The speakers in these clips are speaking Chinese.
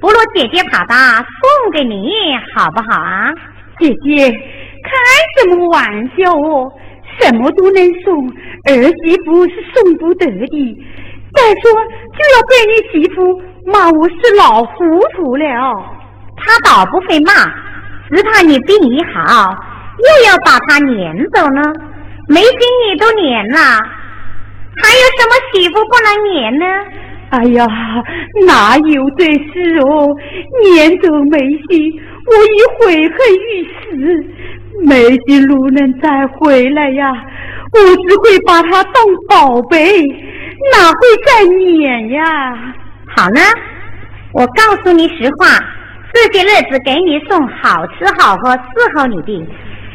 不如姐姐把她送给你，好不好啊？姐姐，开什么玩笑哦？什么都能送，儿媳妇是送不得的。再说，就要被你媳妇骂我是老糊涂了。她倒不会骂，只怕你病一好，又要把她撵走呢。没心你都撵了，还有什么媳妇不能撵呢？哎呀，哪有这事哦？撵走梅心，我已悔恨欲死。梅心如能再回来呀，我只会把她当宝贝，哪会再撵呀？好呢，我告诉你实话，这些日子给你送好吃好喝，伺候你的，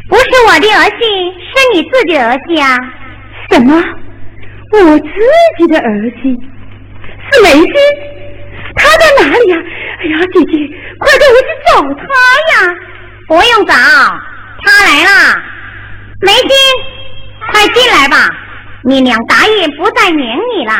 不是我的儿媳，是你自己儿媳啊。什么？我自己的儿媳？是梅心，在哪里呀？哎呀，姐姐，快带我去找他呀！不用找，他来了。梅青，快进来吧，你娘答应不再撵你了。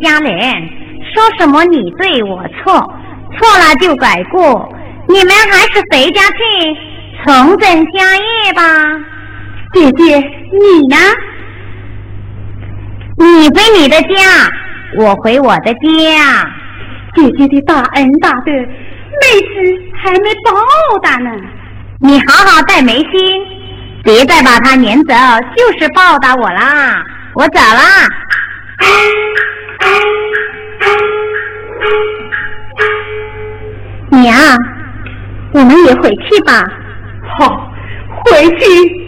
家人，说什么你对我错，错了就改过。你们还是回家去重整家业吧。姐姐，你呢？你回你的家，我回我的家。姐姐的大恩大德，妹子还没报答呢。你好好待梅心，别再把他撵走，就是报答我啦。我走了。娘，我们也回去吧。好，回去，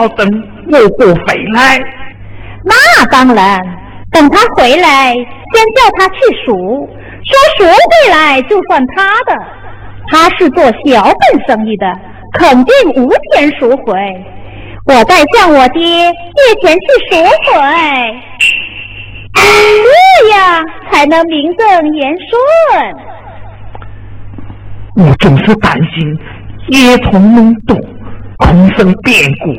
要等我哥回来，那当然。等他回来，先叫他去赎，说赎回来就算他的。他是做小本生意的，肯定无钱赎回。我再向我爹借钱去赎回，这样才能名正言顺。我总是担心夜虫弄动，空生变故。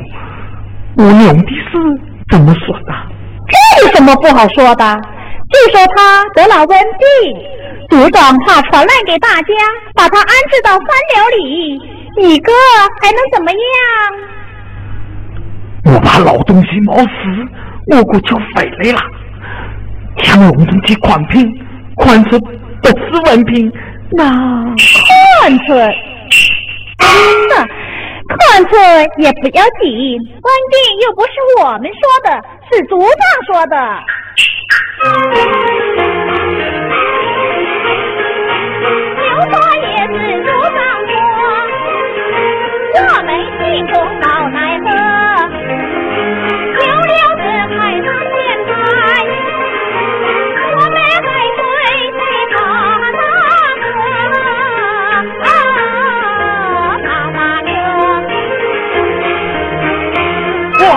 我娘的事怎么说的？这有什么不好说的？就说他得了瘟病，族长怕传染给大家，把他安置到三寮里。你哥还能怎么样？我怕老东西冒死，我哥就回来了。向龙中去款品，款出不是文凭，那宽出，错也不要紧，关键又不是我们说的，是族长说的。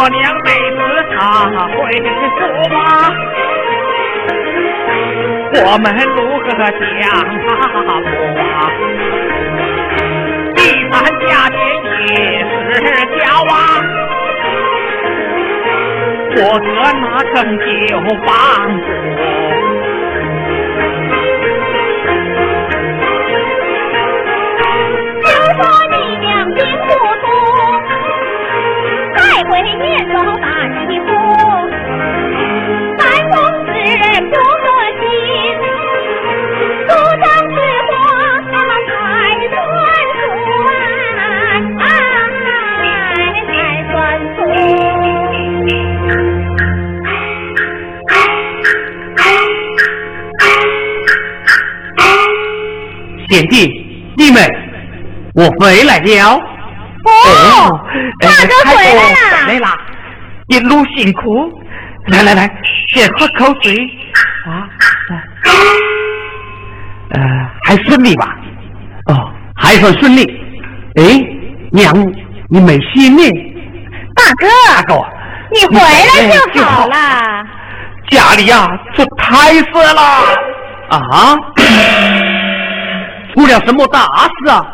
我娘妹子她会说吗？我们如何将她过？一番家店也是家娃，我哥哪曾就放贤弟，弟妹，我回来了。哦，大哥回来了，来啦，一路辛苦。来来来，先喝口水。啊，呃，还顺利吧？哦，还算顺利。哎，娘，你没事呢？大哥，大哥，你回来就好了。家里呀，出太事了。啊？出了什么大事啊？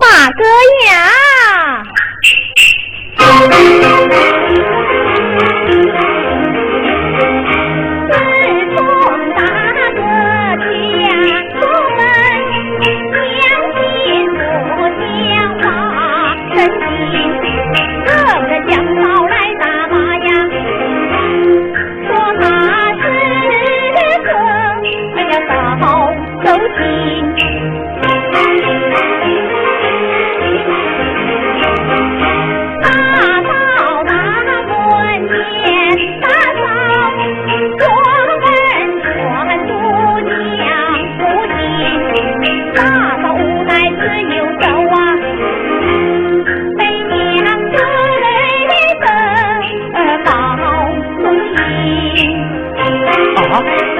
大哥呀！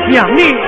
两粒。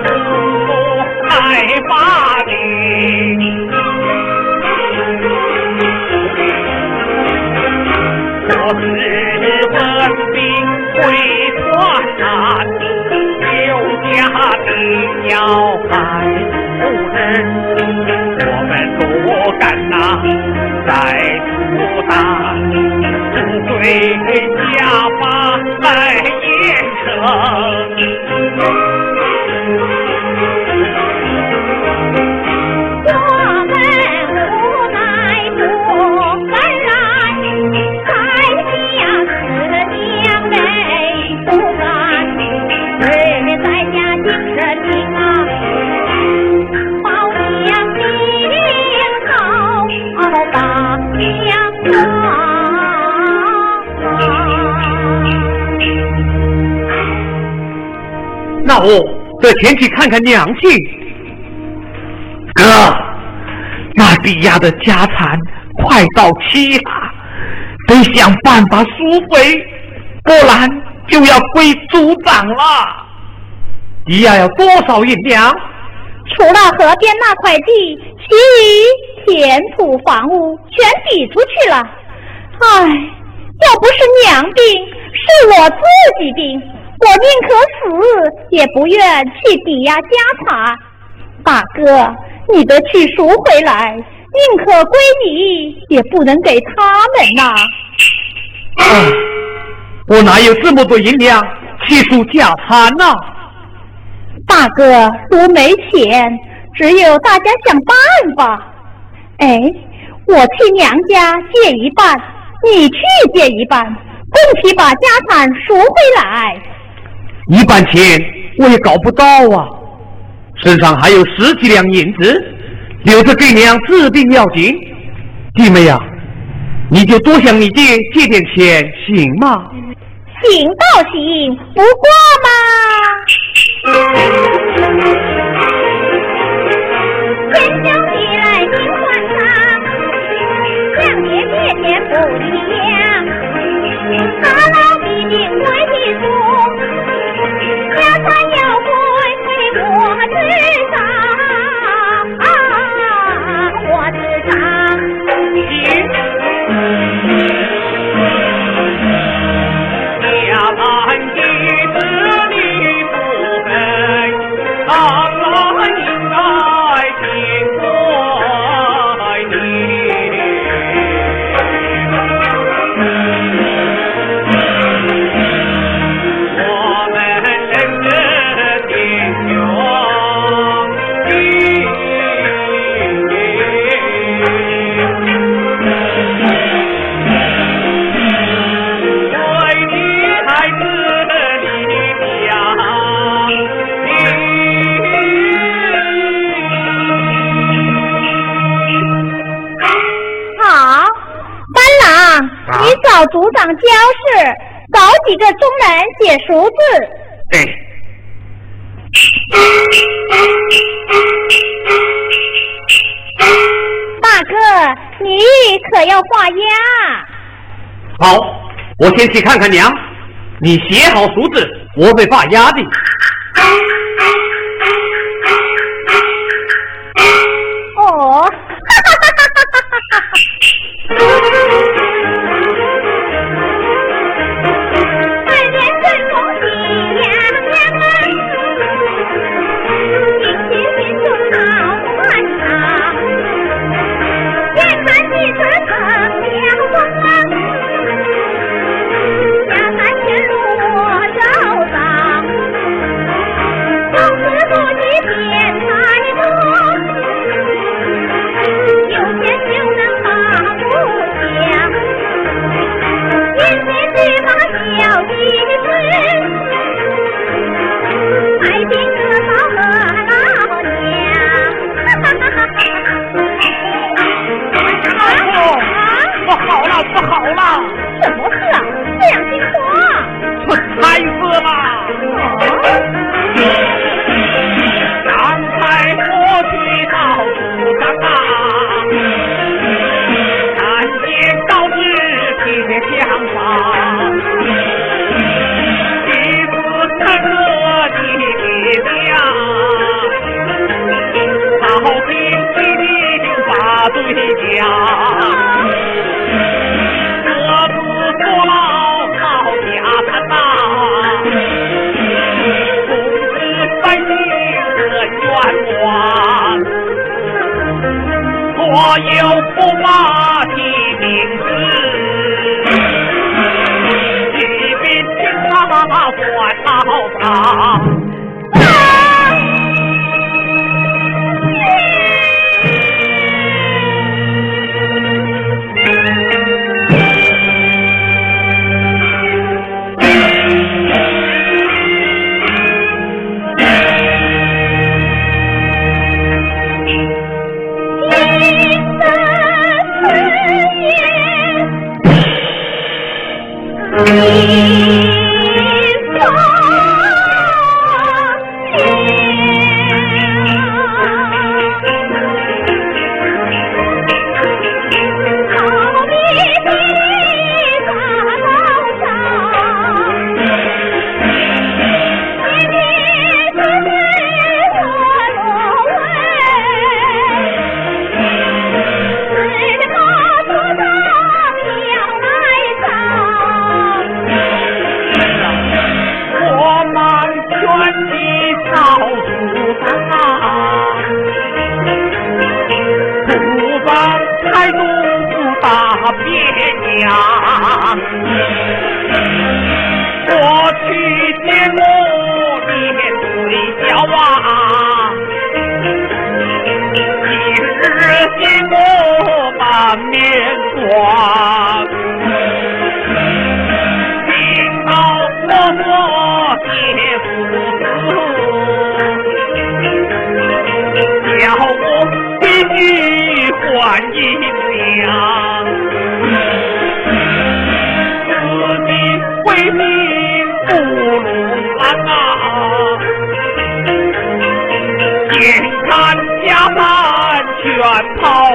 我是文兵回川山有家的要来夫人我们不敢呐再出打不对家法来严惩得前去看看娘亲。哥，那抵押的家产快到期了，得想办法赎回，不然就要归族长了。抵押要多少银两？除了河边那块地，其余田土房屋全抵出去了。唉，要不是娘病，是我自己病。我宁可死，也不愿去抵押家产。大哥，你的去赎回来，宁可归你，也不能给他们呐。我哪有这么多银两去赎家产呐？大哥，我没钱，只有大家想办法。哎，我去娘家借一半，你去借一半，共起把家产赎回来。一半钱我也搞不到啊，身上还有十几两银子，留着给娘治病要紧。弟妹呀，你就多向你爹借点钱行吗？行倒行，不过嘛。天将地来金换上，向爹借钱不上教示，找几个中人写熟字。对。大哥，你可要画押？好，我先去看看娘。你写好熟字，我会画押的。全远跑。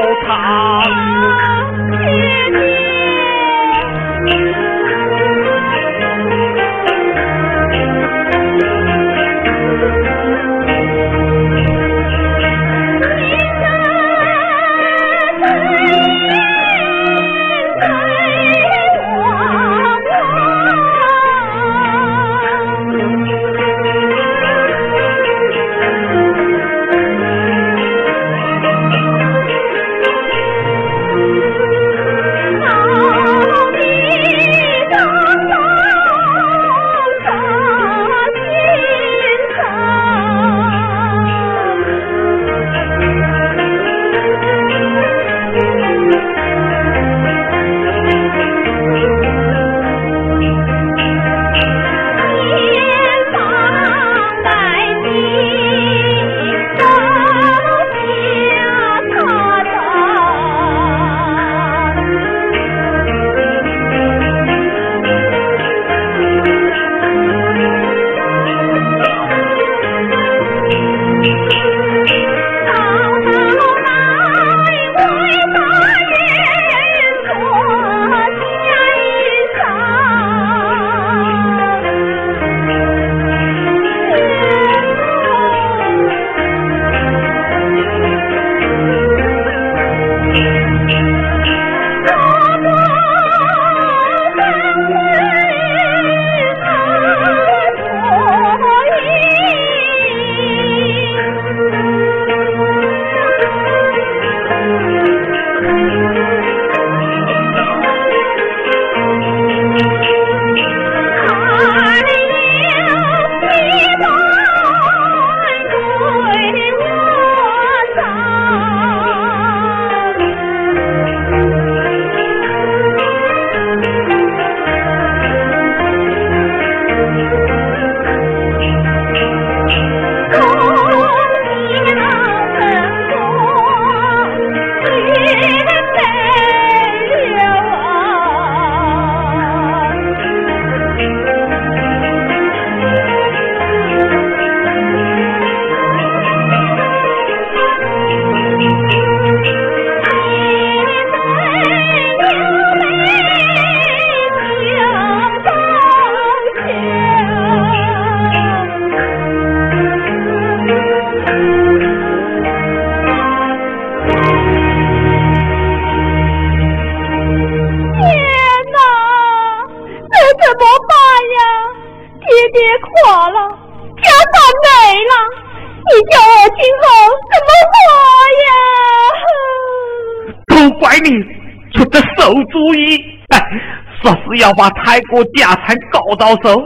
要把泰国家产搞到手，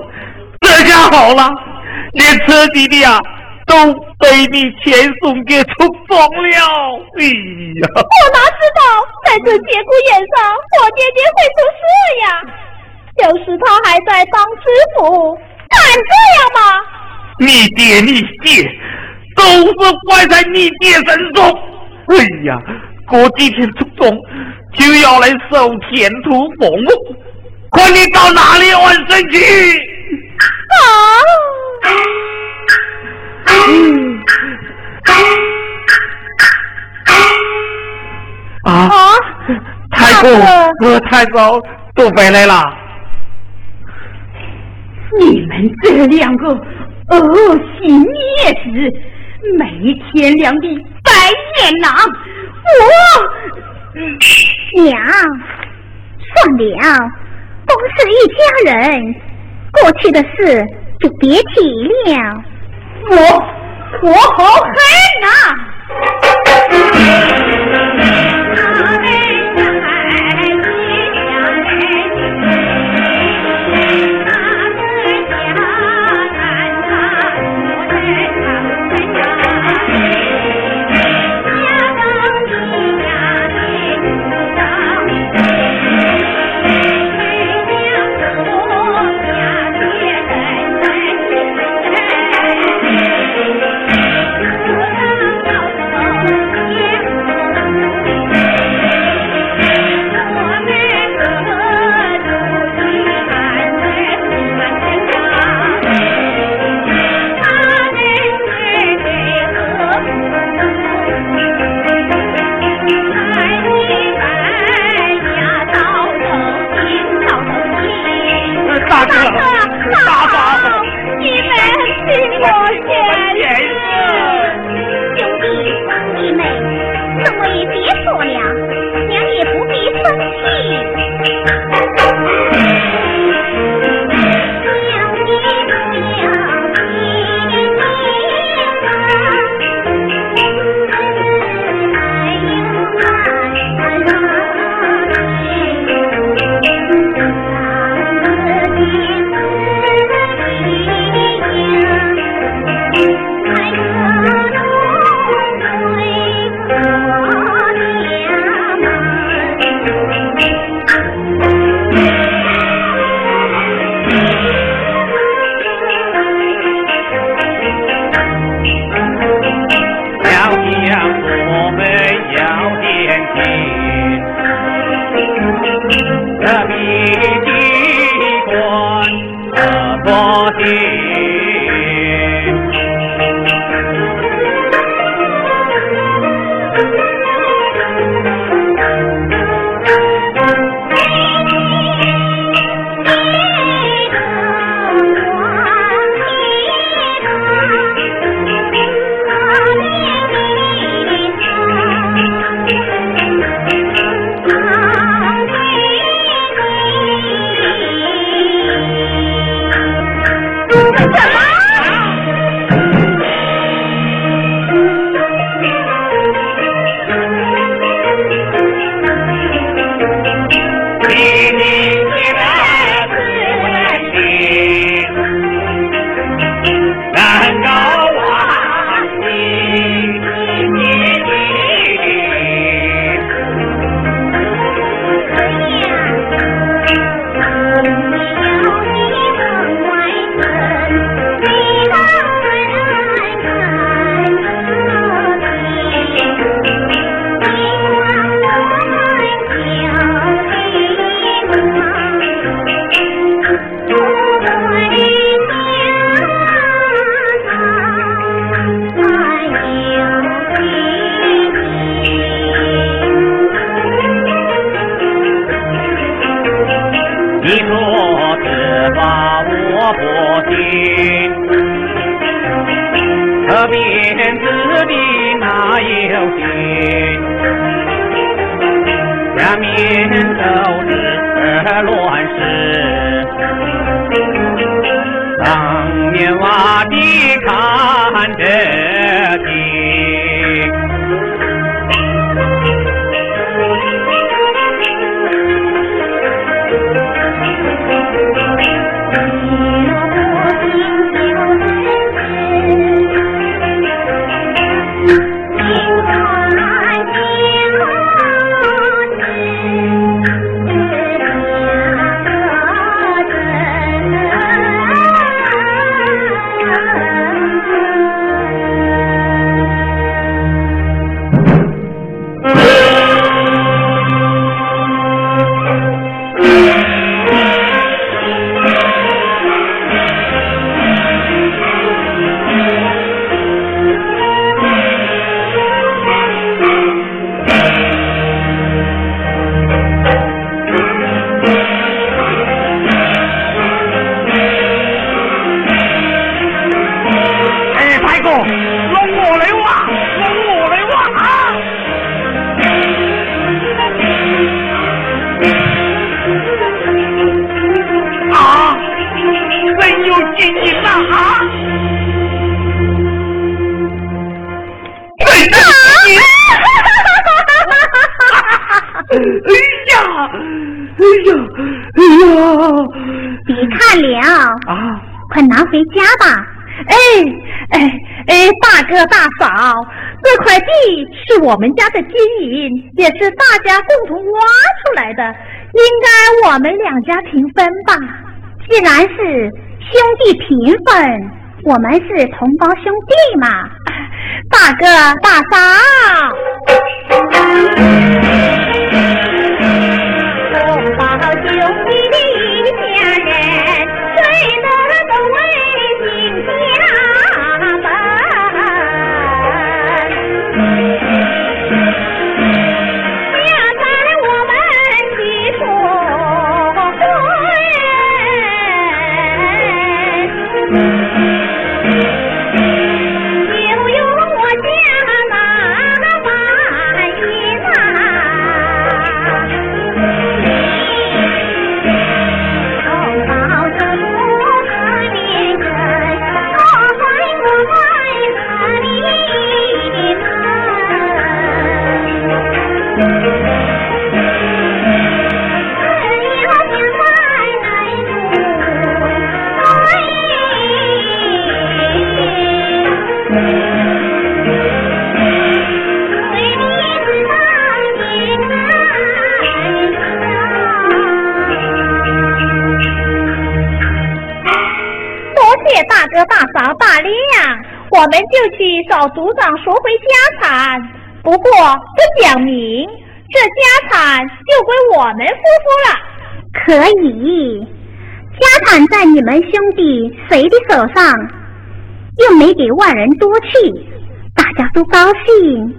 这下好了，连车弟弟啊都被你遣送给出风了。哎呀，我哪知道在这节骨眼上，我爹爹会出事呀？就是他还在当知府，敢这样吗？你爹你爹都是怪在你爹身上。哎呀，过几天出动就要来收前途俸禄，看你到哪里我生气！啊！啊！啊！太公和太嫂都回来了。你们这两个恶心孽子，没天良的白眼狼！我娘，算了，都是一家人，过去的事就别提了。我我好恨呐！大嫂，这块地是我们家的金银，也是大家共同挖出来的，应该我们两家平分吧？既然是兄弟平分，我们是同胞兄弟嘛。大哥大嫂。族长赎回家产不过不讲明这家产就归我们夫妇了。可以家产在你们兄弟谁的手上又没给外人多气大家都高兴。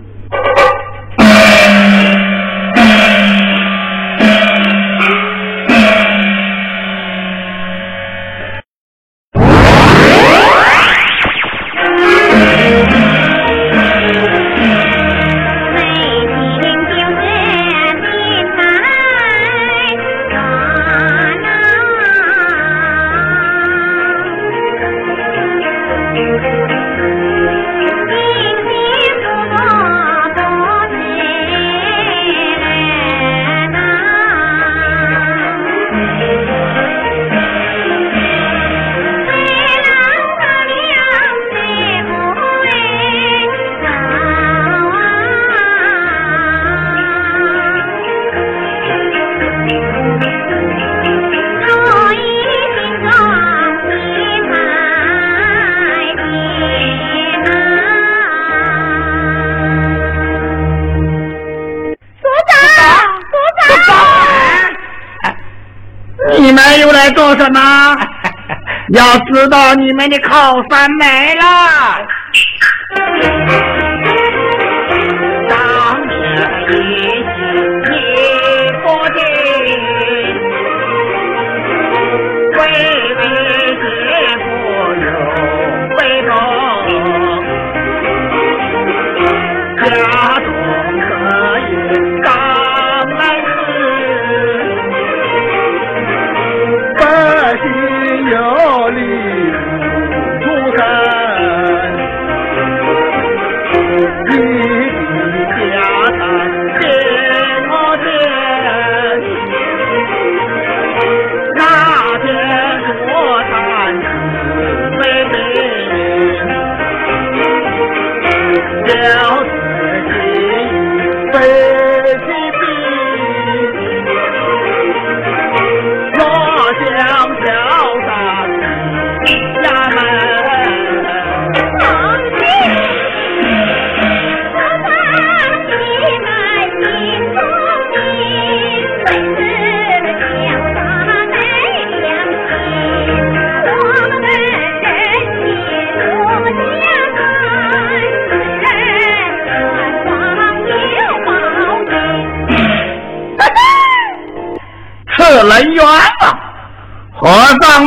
知道你们的靠山没了。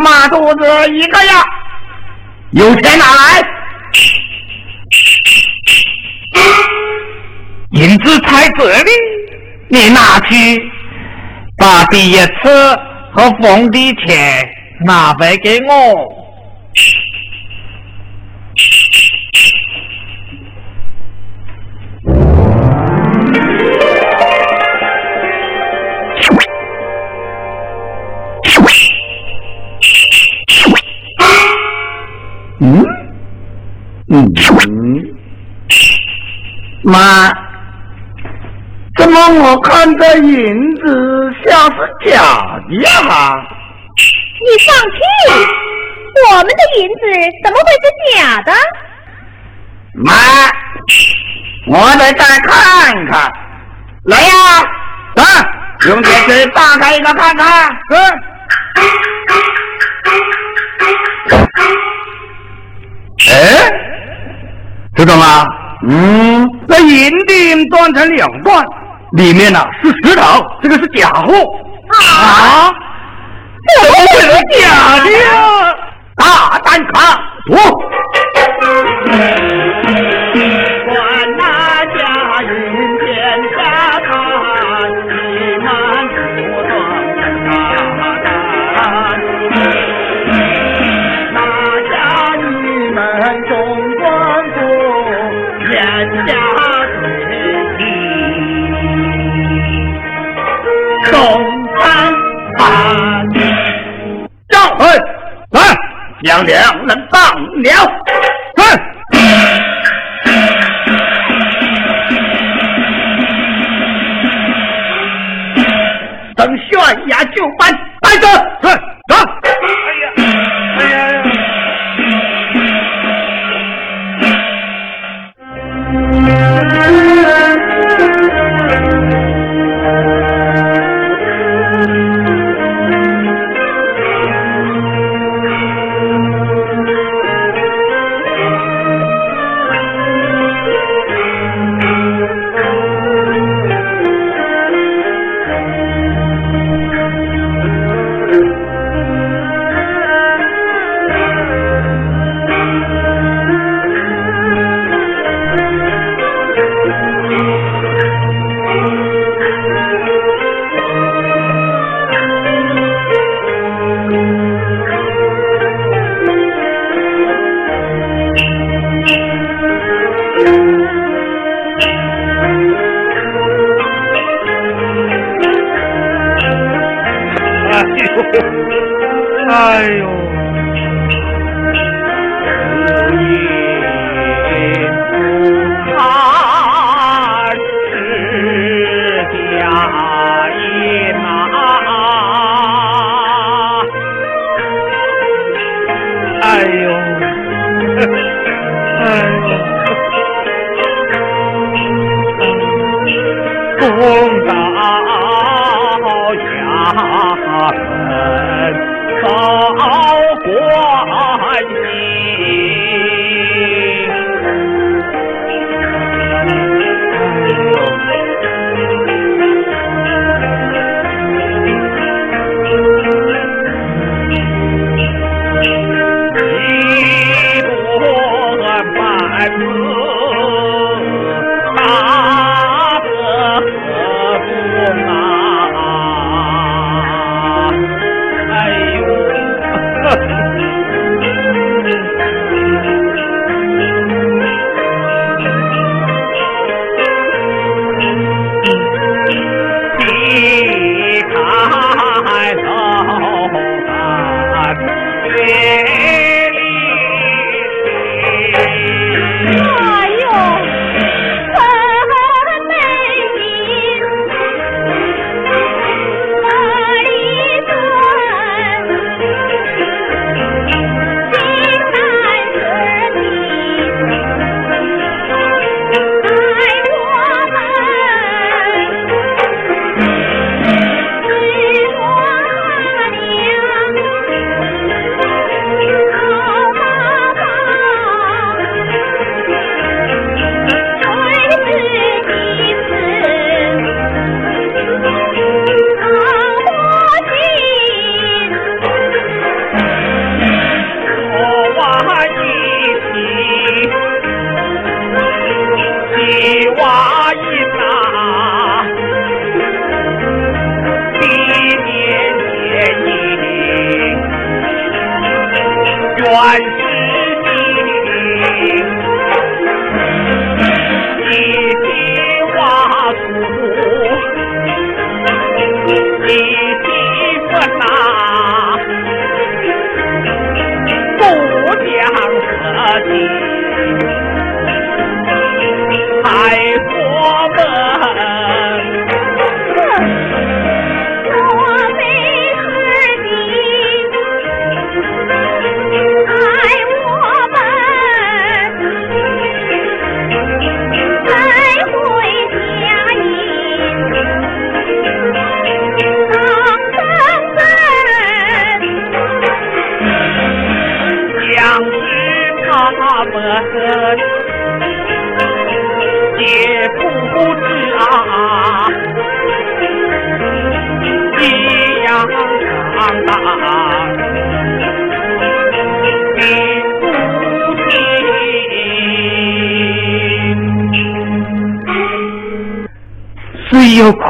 马肚子一个样。有钱拿来。银子在这里你拿去把第一次和房的钱拿回给我。嗯，妈，怎么我看这银子像是假的呀？你放屁！我们的银子怎么会是假的？妈，我得再看看。来呀，来，用电视打开一个看看。嗯，吗？嗯，那银锭断成两段，里面呢是石头，这个是假货。啊？怎么会是假的呀？大胆看，不。娘娘能当了。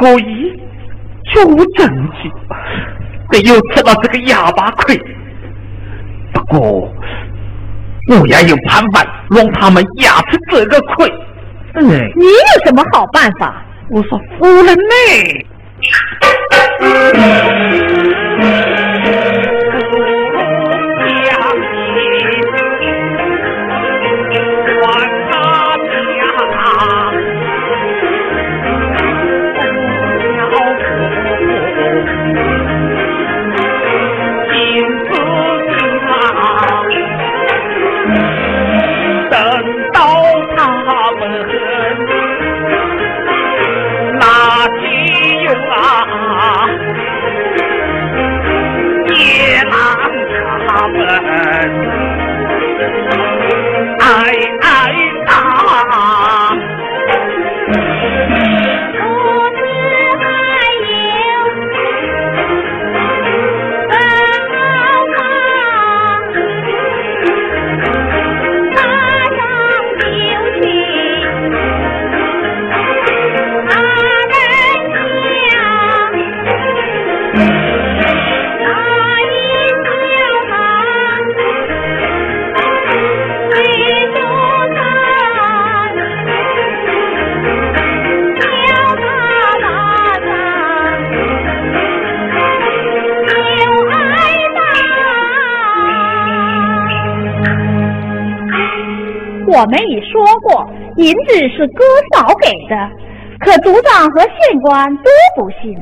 可以就无证据，得又吃了这个哑巴亏？不过。我也有办法让他们压吃这个亏。嗯，你有什么好办法？我说夫人呢？我们已说过，银子是哥嫂给的，可族长和县官都不信。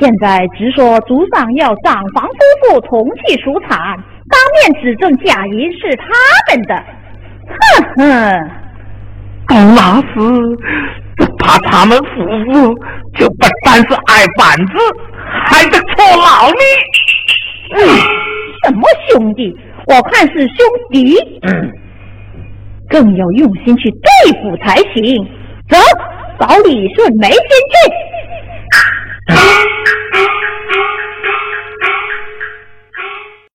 现在直说族长要长房夫妇同去赎产，当面指证假银是他们的。哼哼，到那时，怕他们夫妇就不单是挨板子，还得坐牢呢。嗯，什么兄弟？我看是兄弟。嗯。更要用心去对付才行。走，找李顺梅先去。